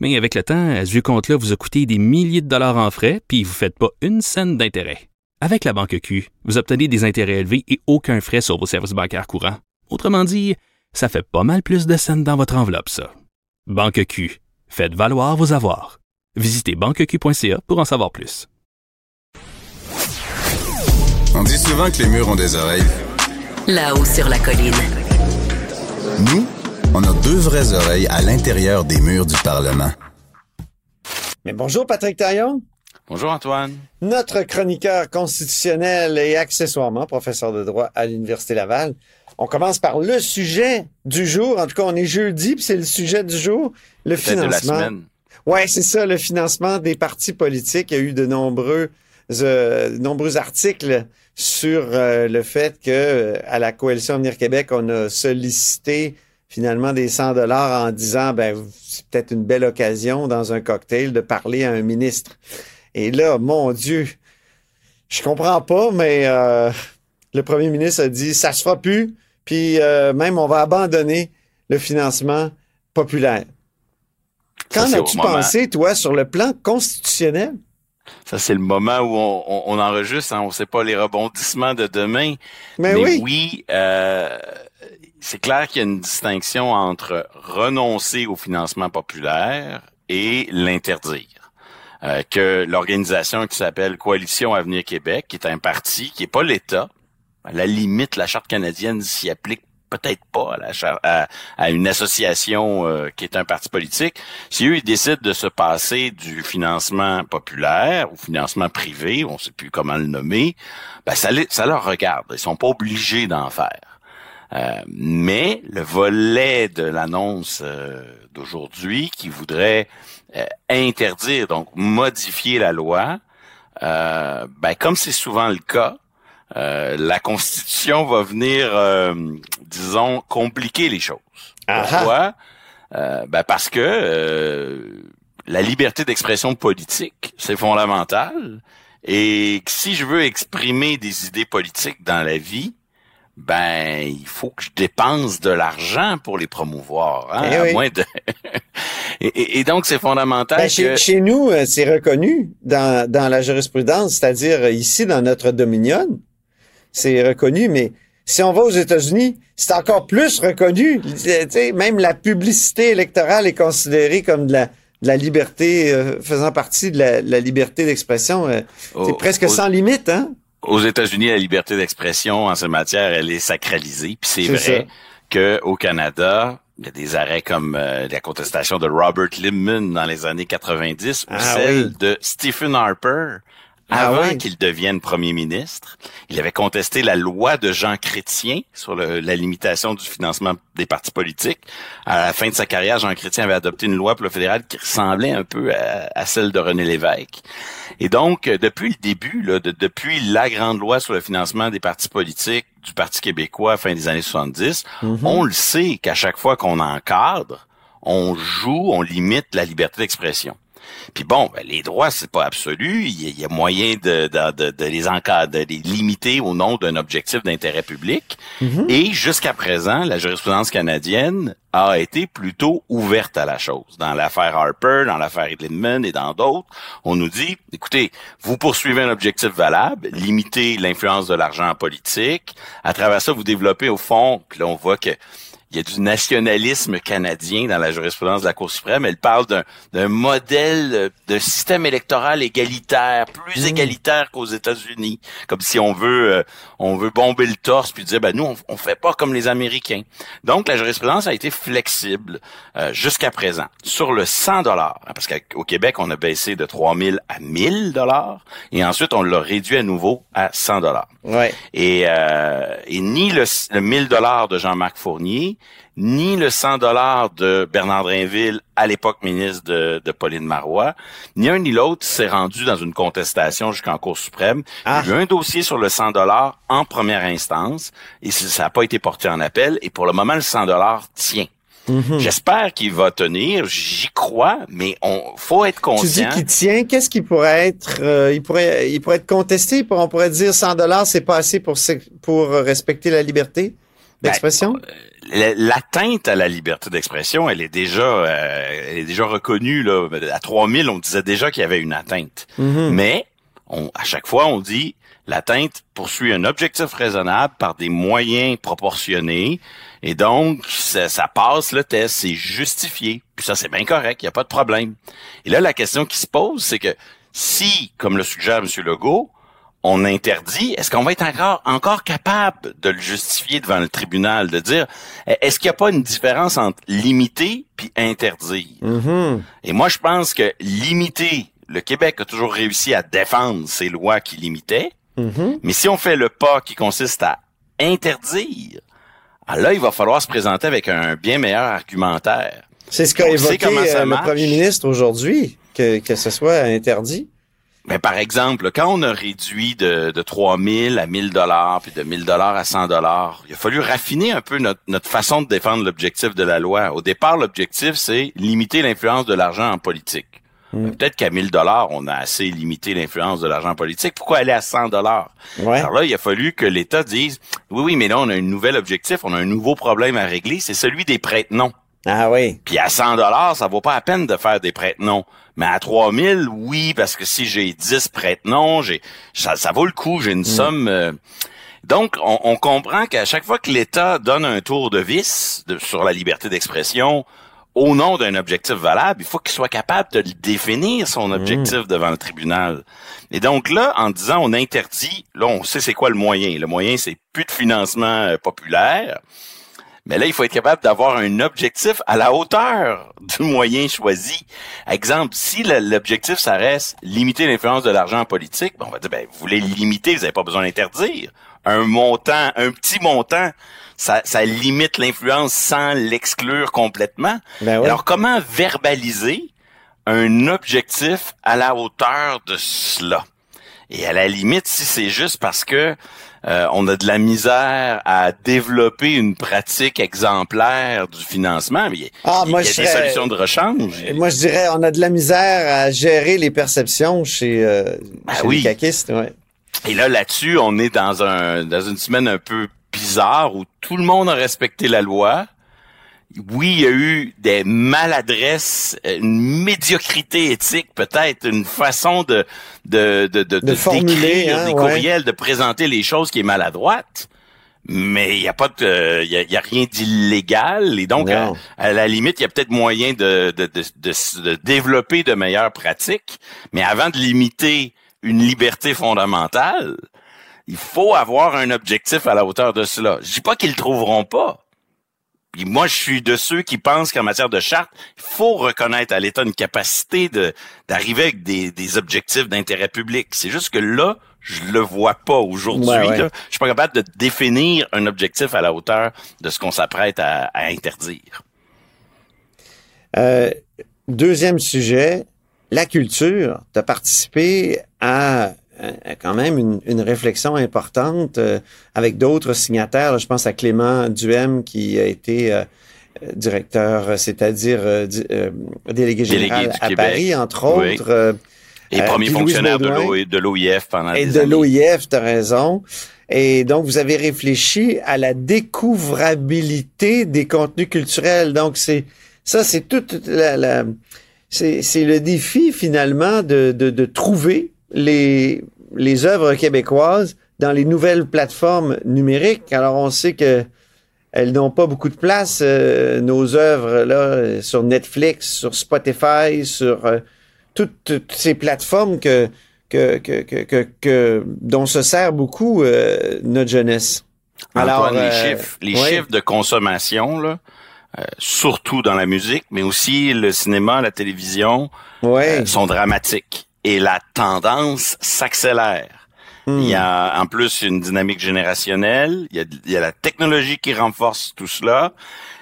Mais avec le temps, ce vieux compte-là vous a coûté des milliers de dollars en frais, puis vous ne faites pas une scène d'intérêt. Avec la Banque Q, vous obtenez des intérêts élevés et aucun frais sur vos services bancaires courants. Autrement dit, ça fait pas mal plus de scènes dans votre enveloppe, ça. Banque Q. Faites valoir vos avoirs. Visitez banqueq.ca pour en savoir plus. On dit souvent que les murs ont des oreilles. Là-haut sur la colline. Nous, on a deux vraies oreilles à l'intérieur des murs du Parlement. Mais bonjour Patrick Taillon. Bonjour Antoine. Notre chroniqueur constitutionnel et accessoirement professeur de droit à l'Université Laval. On commence par le sujet du jour. En tout cas, on est jeudi, puis c'est le sujet du jour, le de la financement. semaine. Ouais, c'est ça, le financement des partis politiques. Il y a eu de nombreux, euh, nombreux articles sur euh, le fait que euh, à la coalition Avenir Québec, on a sollicité finalement des 100 dollars en disant, ben c'est peut-être une belle occasion dans un cocktail de parler à un ministre. Et là, mon Dieu, je comprends pas, mais euh, le premier ministre a dit, ça se fera plus, puis euh, même on va abandonner le financement populaire. Qu'en as-tu pensé, toi, sur le plan constitutionnel? Ça, c'est le moment où on, on- on enregistre. Hein, on ne sait pas les rebondissements de demain. Mais, Mais oui. oui, euh, c'est clair qu'il y a une distinction entre renoncer au financement populaire et l'interdire. Euh, que l'organisation qui s'appelle Coalition Avenir Québec, qui est un parti qui est pas l'État, à la limite, la charte canadienne s'y applique peut-être pas à, la à, à une association euh, qui est un parti politique. Si eux, ils décident de se passer du financement populaire ou financement privé, on sait plus comment le nommer, ben ça, ça leur regarde. Ils sont pas obligés d'en faire. Euh, mais le volet de l'annonce euh, d'aujourd'hui qui voudrait euh, interdire, donc modifier la loi, euh, ben comme c'est souvent le cas, euh, la Constitution va venir, euh, disons, compliquer les choses. Ah. Pourquoi? Euh, ben parce que euh, la liberté d'expression politique, c'est fondamental. Et si je veux exprimer des idées politiques dans la vie, ben il faut que je dépense de l'argent pour les promouvoir. Hein, Eh à oui. moins de... et, donc c'est fondamental Ben, que... chez, nous, euh, c'est reconnu dans, dans la jurisprudence, c'est-à-dire euh, ici dans notre dominion, c'est reconnu, mais si on va aux États-Unis, c'est encore plus reconnu. Tu sais, même la publicité électorale est considérée comme de la, de la liberté, euh, faisant partie de la, la liberté d'expression. euh, c'est presque aux- sans limite, hein? Aux États-Unis, la liberté d'expression en cette matière, elle est sacralisée. Puis c'est vrai ça. que au Canada, il y a des arrêts comme euh, la contestation de Robert Lippmann dans les années 90 ou Ah celle oui. de Stephen Harper Ah avant oui. qu'il devienne premier ministre. Il avait contesté la loi de Jean Chrétien sur le- la limitation du financement des partis politiques. À la fin de sa carrière, Jean Chrétien avait adopté une loi pour le fédéral qui ressemblait un peu à, à celle de René Lévesque. Et donc, euh, depuis le début, là, de- depuis la grande loi sur le financement des partis politiques du Parti québécois fin des années 70, on le sait qu'à chaque fois qu'on encadre, on joue, on limite la liberté d'expression. Puis bon, ben, les droits, c'est pas absolu. Il y, a- il y a moyen de, de, de, de les encadrer, de les limiter au nom d'un objectif d'intérêt public. Et jusqu'à présent, la jurisprudence canadienne a été plutôt ouverte à la chose. Dans l'affaire Harper, dans l'affaire Edlindman et dans d'autres, on nous dit, écoutez, vous poursuivez un objectif valable, limitez l'influence de l'argent en politique. À travers ça, vous développez au fond, puis là, on voit que il y a du nationalisme canadien dans la jurisprudence de la Cour suprême. Elle parle d'un, d'un modèle de système électoral égalitaire, plus égalitaire qu'aux États-Unis, comme si on veut euh, on veut bomber le torse puis dire ben nous on, on fait pas comme les Américains. Donc la jurisprudence a été flexible euh, jusqu'à présent sur le 100 dollars parce qu'au Québec on a baissé de 3000 à 1000 dollars et ensuite on l'a réduit à nouveau à 100 dollars. Ouais. Et, euh, et ni le, le 1000 dollars de Jean-Marc Fournier, ni le 100 dollars de Bernard Drinville, à l'époque ministre de, de, Pauline Marois, ni un ni l'autre s'est rendu dans une contestation jusqu'en Cour suprême. Il y a eu un dossier sur le 100 dollars en première instance et ça n'a pas été porté en appel et pour le moment, le 100 dollars tient. Mhm. J'espère qu'il va tenir, j'y crois, mais on faut être conscient. Tu dis qu'il tient, qu'est-ce qui pourrait être euh, il pourrait il pourrait être contesté, on pourrait dire 100 dollars c'est pas assez pour pour respecter la liberté d'expression? ben, L'atteinte à la liberté d'expression, elle est déjà euh, elle est déjà reconnue là à 3000, on disait déjà qu'il y avait une atteinte. Mhm. Mais on, à chaque fois on dit l'atteinte poursuit un objectif raisonnable par des moyens proportionnés et donc, ça, passe le test, c'est justifié. Puis ça, c'est bien correct, il n'y a pas de problème. Et là, la question qui se pose, c'est que si, comme le suggère M. Legault, on interdit, est-ce qu'on va être encore, encore capable de le justifier devant le tribunal, de dire, est-ce qu'il n'y a pas une différence entre limiter puis interdire? Mm-hmm. Et moi, je pense que limiter, le Québec a toujours réussi à défendre ces lois qui limitaient, mm-hmm. mais si on fait le pas qui consiste à interdire, ah, là, il va falloir se présenter avec un bien meilleur argumentaire. C'est ce qu'a évoqué euh, le premier ministre aujourd'hui, que, que ce soit interdit. Mais par exemple, quand on a réduit de, de 3 000 à 1000 dollars, puis de 1000 dollars à 100 dollars, il a fallu raffiner un peu notre, notre façon de défendre l'objectif de la loi. Au départ, l'objectif, c'est limiter l'influence de l'argent en politique. Mm. Peut-être qu'à 1000 dollars, on a assez limité l'influence de l'argent politique. Pourquoi aller à 100 dollars? Alors là, il a fallu que l'État dise oui, oui, mais là, on a un nouvel objectif, on a un nouveau problème à régler, c'est celui des prête-noms. Ah oui. Puis à 100 dollars, ça vaut pas la peine de faire des prête-noms. Mais à 3000, oui, parce que si j'ai 10 prête-noms, j'ai ça, ça vaut le coup, j'ai une mm. somme euh, donc, on, on comprend qu'à chaque fois que l'État donne un tour de vis sur la liberté d'expression, au nom d'un objectif valable, il faut qu'il soit capable de définir son objectif mmh. devant le tribunal. Et donc là, en disant on interdit, là on sait c'est quoi le moyen. Le moyen, c'est plus de financement euh, populaire. Mais là, il faut être capable d'avoir un objectif à la hauteur du moyen choisi. Exemple, si l'objectif, ça reste limiter l'influence de l'argent politique, on va dire, ben, vous voulez limiter, vous n'avez pas besoin d'interdire. Un montant, un petit montant, ça, ça limite l'influence sans l'exclure complètement. Ben Alors, comment verbaliser un objectif à la hauteur de cela? Et à la limite, si c'est juste parce que euh, on a de la misère à développer une pratique exemplaire du financement, mais il y a, ah, des solutions de rechange. Moi, je dirais, on a de la misère à gérer les perceptions chez, euh, ben oui. les caquistes. Ouais. Et là, là-dessus, on est dans un dans une semaine un peu bizarre où tout le monde a respecté la loi. Oui, il y a eu des maladresses, une médiocrité éthique, peut-être une façon de de de de, de, d'écrire hein, des courriels, de présenter les choses qui est maladroite. Mais il y a pas de, il y a, rien d'illégal et donc à, la limite il y a peut-être moyen de de, de de développer de meilleures pratiques. Mais avant de limiter une liberté fondamentale, il faut avoir un objectif à la hauteur de cela. Je dis pas qu'ils le trouveront pas. Puis moi, je suis de ceux qui pensent qu'en matière de charte, il faut reconnaître à l'État une capacité de d'arriver avec des, des objectifs d'intérêt public. C'est juste que là, je le vois pas aujourd'hui. Je suis pas capable de définir un objectif à la hauteur de ce qu'on s'apprête à, interdire. Euh, deuxième sujet, la culture. Tu as participé à quand même une, une réflexion importante euh, avec d'autres signataires. je pense à Clément Duhem qui a été euh, directeur, c'est-à-dire délégué général à Paris, entre autres. Et premier fonctionnaire de l'OIF pendant Et de l'OIF, tu as raison. Et donc, vous avez réfléchi à la découvrabilité des contenus culturels. Donc, c'est ça, c'est toute la, la c'est le défi finalement de, de, de trouver les, les œuvres québécoises dans les nouvelles plateformes numériques. Alors, on sait que elles n'ont pas beaucoup de place, euh, nos œuvres là, sur Netflix, sur Spotify, sur euh, toutes, ces plateformes que, que, que, que, dont se sert beaucoup euh, notre jeunesse. Alors, les chiffres, les chiffres de consommation, là, surtout dans la musique, mais aussi le cinéma, la télévision, sont dramatiques et la tendance s'accélère. Il y a en plus une dynamique générationnelle. Il y a, il y a la technologie qui renforce tout cela.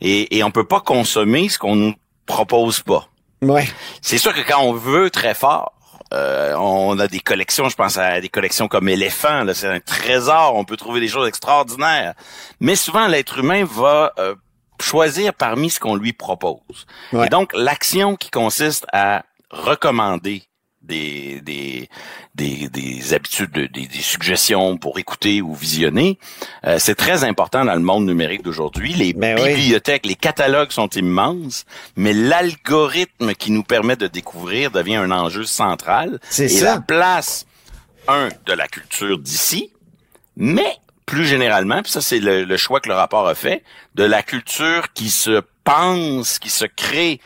Et, et on peut pas consommer ce qu'on nous propose pas. Ouais. C'est sûr que quand on veut très fort, euh, on a des collections, je pense à des collections comme éléphant, là, c'est un trésor, on peut trouver des choses extraordinaires. Mais souvent, l'être humain va euh, choisir parmi ce qu'on lui propose. Ouais. Et donc, l'action qui consiste à recommander des, des, des, des habitudes, de- des, des suggestions pour écouter ou visionner, euh, c'est très important dans le monde numérique d'aujourd'hui. Les Ben oui. bibliothèques, les catalogues sont immenses, mais l'algorithme qui nous permet de découvrir devient un enjeu central. C'est Et ça. la place, un, de la culture d'ici, mais plus généralement, puis ça c'est le, le choix que le rapport a fait, de la culture qui se pense, qui se crée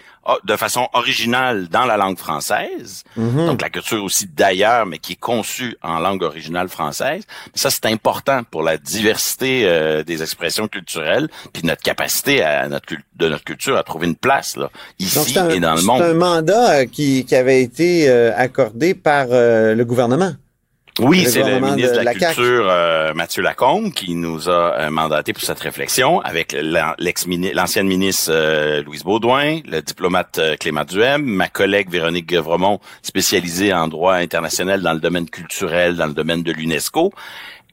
de façon originale dans la langue française, Mhm. donc la culture aussi d'ailleurs, mais qui est conçue en langue originale française. Ça, c'est important pour la diversité euh, des expressions culturelles, puis notre capacité à notre de notre culture à trouver une place là, ici c'est un, et dans le c'est monde. un mandat qui, qui avait été euh, accordé par euh, le gouvernement. Oui, c'est le ministre de de la. Culture, euh, Mathieu Lacombe, qui nous a euh, mandaté pour cette réflexion, avec l'ancienne ministre euh, Louise Baudouin, le diplomate euh, Clément Duhem, ma collègue Véronique Guevremont, spécialisée en droit international dans le domaine culturel, dans le domaine de l'UNESCO,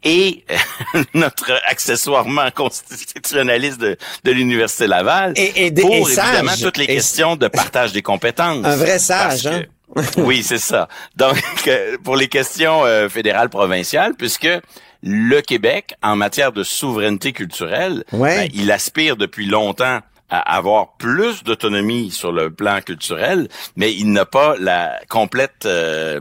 et notre accessoirement constitutionnaliste de, de l'Université Laval, Et- et des- pour et évidemment sage. toutes les Et- questions de partage des compétences. Un vrai sage, hein? oui, c'est ça. Donc, euh, pour les questions euh, fédérales provinciales, puisque le Québec, en matière de souveraineté culturelle, Ouais. ben, il aspire depuis longtemps à avoir plus d'autonomie sur le plan culturel, mais il n'a pas la complète euh,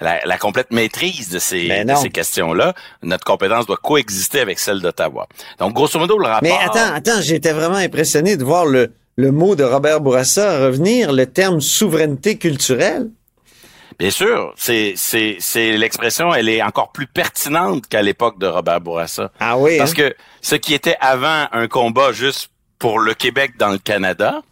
la, la complète maîtrise de ces, de ces questions-là. Notre compétence doit coexister avec celle d'Ottawa. Donc, grosso modo, le rapport... Mais attends, attends, j'étais vraiment impressionné de voir le, le mot de Robert Bourassa revenir, le terme souveraineté culturelle? Bien sûr, c'est c'est c'est l'expression, elle est encore plus pertinente qu'à l'époque de Robert Bourassa. Ah oui, Parce hein? que ce qui était avant un combat juste pour le Québec dans le Canada,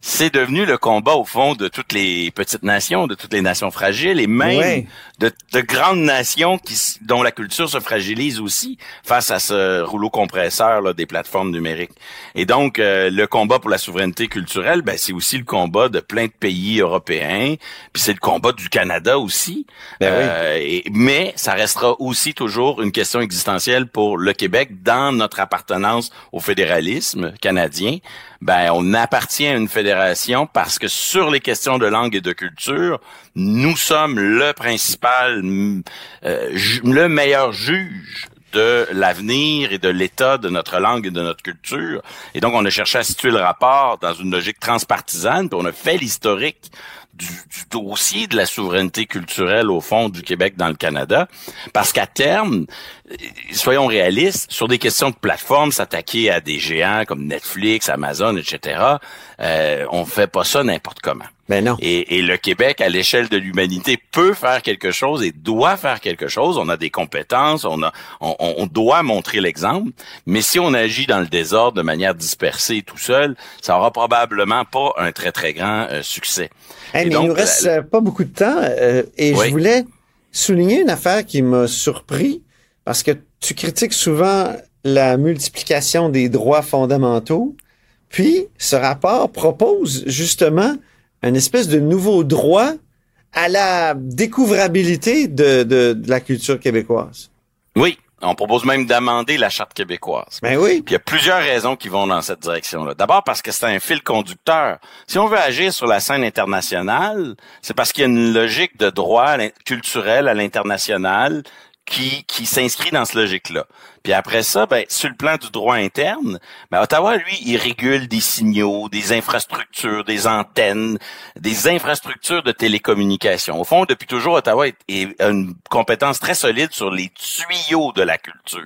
c'est devenu le combat au fond de toutes les petites nations, de toutes les nations fragiles et même Ouais. De, de grandes nations qui, dont la culture se fragilise aussi face à ce rouleau compresseur là, des plateformes numériques. Et donc, euh, le combat pour la souveraineté culturelle, ben, c'est aussi le combat de plein de pays européens, puis c'est le combat du Canada aussi. Ben oui. Euh, et- mais ça restera aussi toujours une question existentielle pour le Québec dans notre appartenance au fédéralisme canadien. Ben, on appartient à une fédération parce que sur les questions de langue et de culture, nous sommes le principal, euh, le meilleur juge de l'avenir et de l'état de notre langue et de notre culture. Et donc, on a cherché à situer le rapport dans une logique transpartisane, puis on a fait l'historique du, du dossier de la souveraineté culturelle au fond du Québec dans le Canada, parce qu'à terme, soyons réalistes, sur des questions de plateforme, s'attaquer à des géants comme Netflix, Amazon, etc., euh, on fait pas ça n'importe comment. Ben non. Et, et le Québec, à l'échelle de l'humanité, peut faire quelque chose et doit faire quelque chose. On a des compétences, on a, on, on doit montrer l'exemple. Mais si on agit dans le désordre de manière dispersée tout seul, ça aura probablement pas un très très grand euh, succès. Hey, mais donc, il nous reste la- euh, pas beaucoup de temps euh, et Oui. je voulais souligner une affaire qui m'a surpris parce que tu critiques souvent la multiplication des droits fondamentaux. Puis, ce rapport propose justement une espèce de nouveau droit à la découvrabilité de, de, de la culture québécoise. Oui, on propose même d'amender la charte québécoise. Ben oui. Puis il y a plusieurs raisons qui vont dans cette direction-là. D'abord parce que c'est un fil conducteur. Si on veut agir sur la scène internationale, c'est parce qu'il y a une logique de droit culturel à l'international qui, qui s'inscrit dans cette logique-là. Puis après ça, ben, sur le plan du droit interne, ben, Ottawa, lui, il régule des signaux, des infrastructures, des antennes, des infrastructures de télécommunication. Au fond, depuis toujours, Ottawa est, est- a une compétence très solide sur les tuyaux de la culture.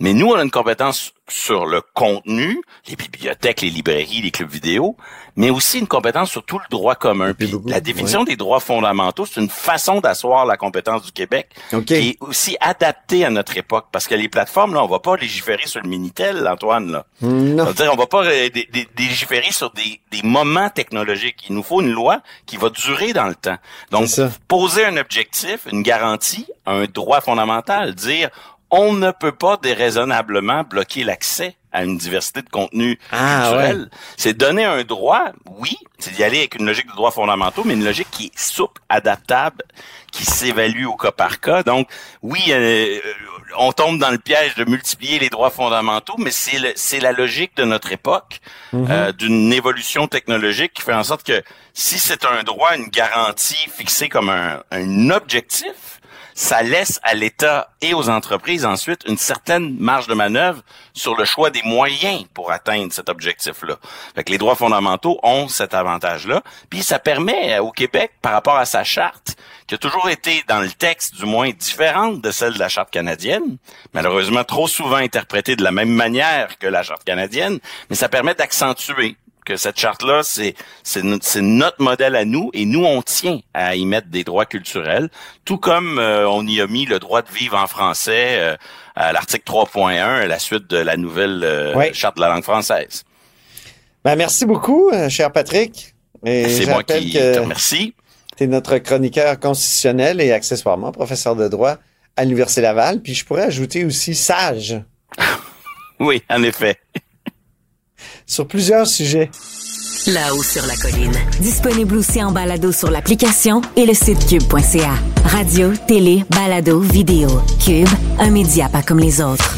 Mais nous, on a une compétence sur le contenu, les bibliothèques, les librairies, les clubs vidéo, mais aussi une compétence sur tout le droit commun. Puis la définition des droits fondamentaux, c'est une façon d'asseoir la compétence du Québec qui est aussi adaptée à notre époque. Parce que les plateformes, là, on va pas légiférer sur le Minitel, Antoine. Là. Non. C'est-à-dire, on va pas euh, légiférer sur des, des moments technologiques. Il nous faut une loi qui va durer dans le temps. Donc, poser un objectif, une garantie, un droit fondamental, dire on ne peut pas déraisonnablement bloquer l'accès à une diversité de contenus ah, culturels. C'est donner un droit, oui, c'est d'y aller avec une logique de droits fondamentaux, mais une logique qui est souple, adaptable, qui s'évalue au cas par cas. Donc, oui, euh, on tombe dans le piège de multiplier les droits fondamentaux, mais c'est la logique de notre époque, mhm. euh, d'une évolution technologique qui fait en sorte que si c'est un droit, une garantie fixée comme un, un objectif, ça laisse à l'État et aux entreprises ensuite une certaine marge de manœuvre sur le choix des moyens pour atteindre cet objectif-là. Fait que les droits fondamentaux ont cet avantage-là. Puis ça permet au Québec, par rapport à sa charte, qui a toujours été dans le texte du moins différente de celle de la charte canadienne, malheureusement trop souvent interprétée de la même manière que la charte canadienne, mais ça permet d'accentuer que cette charte-là, c'est notre modèle à nous et nous on tient à y mettre des droits culturels, tout comme euh, on y a mis le droit de vivre en français euh, à l'article 3.1 à la suite de la nouvelle euh, charte de la langue française. Ben, merci beaucoup, cher Patrick. C'est moi qui te remercie. Tu es notre chroniqueur constitutionnel et accessoirement professeur de droit à l'Université Laval. Puis je pourrais ajouter aussi sage. oui, en effet sur plusieurs sujets. Là-haut sur la colline. Disponible aussi en balado sur l'application et le site cube.ca. Radio, télé, balado, vidéo. Cube, un média pas comme les autres.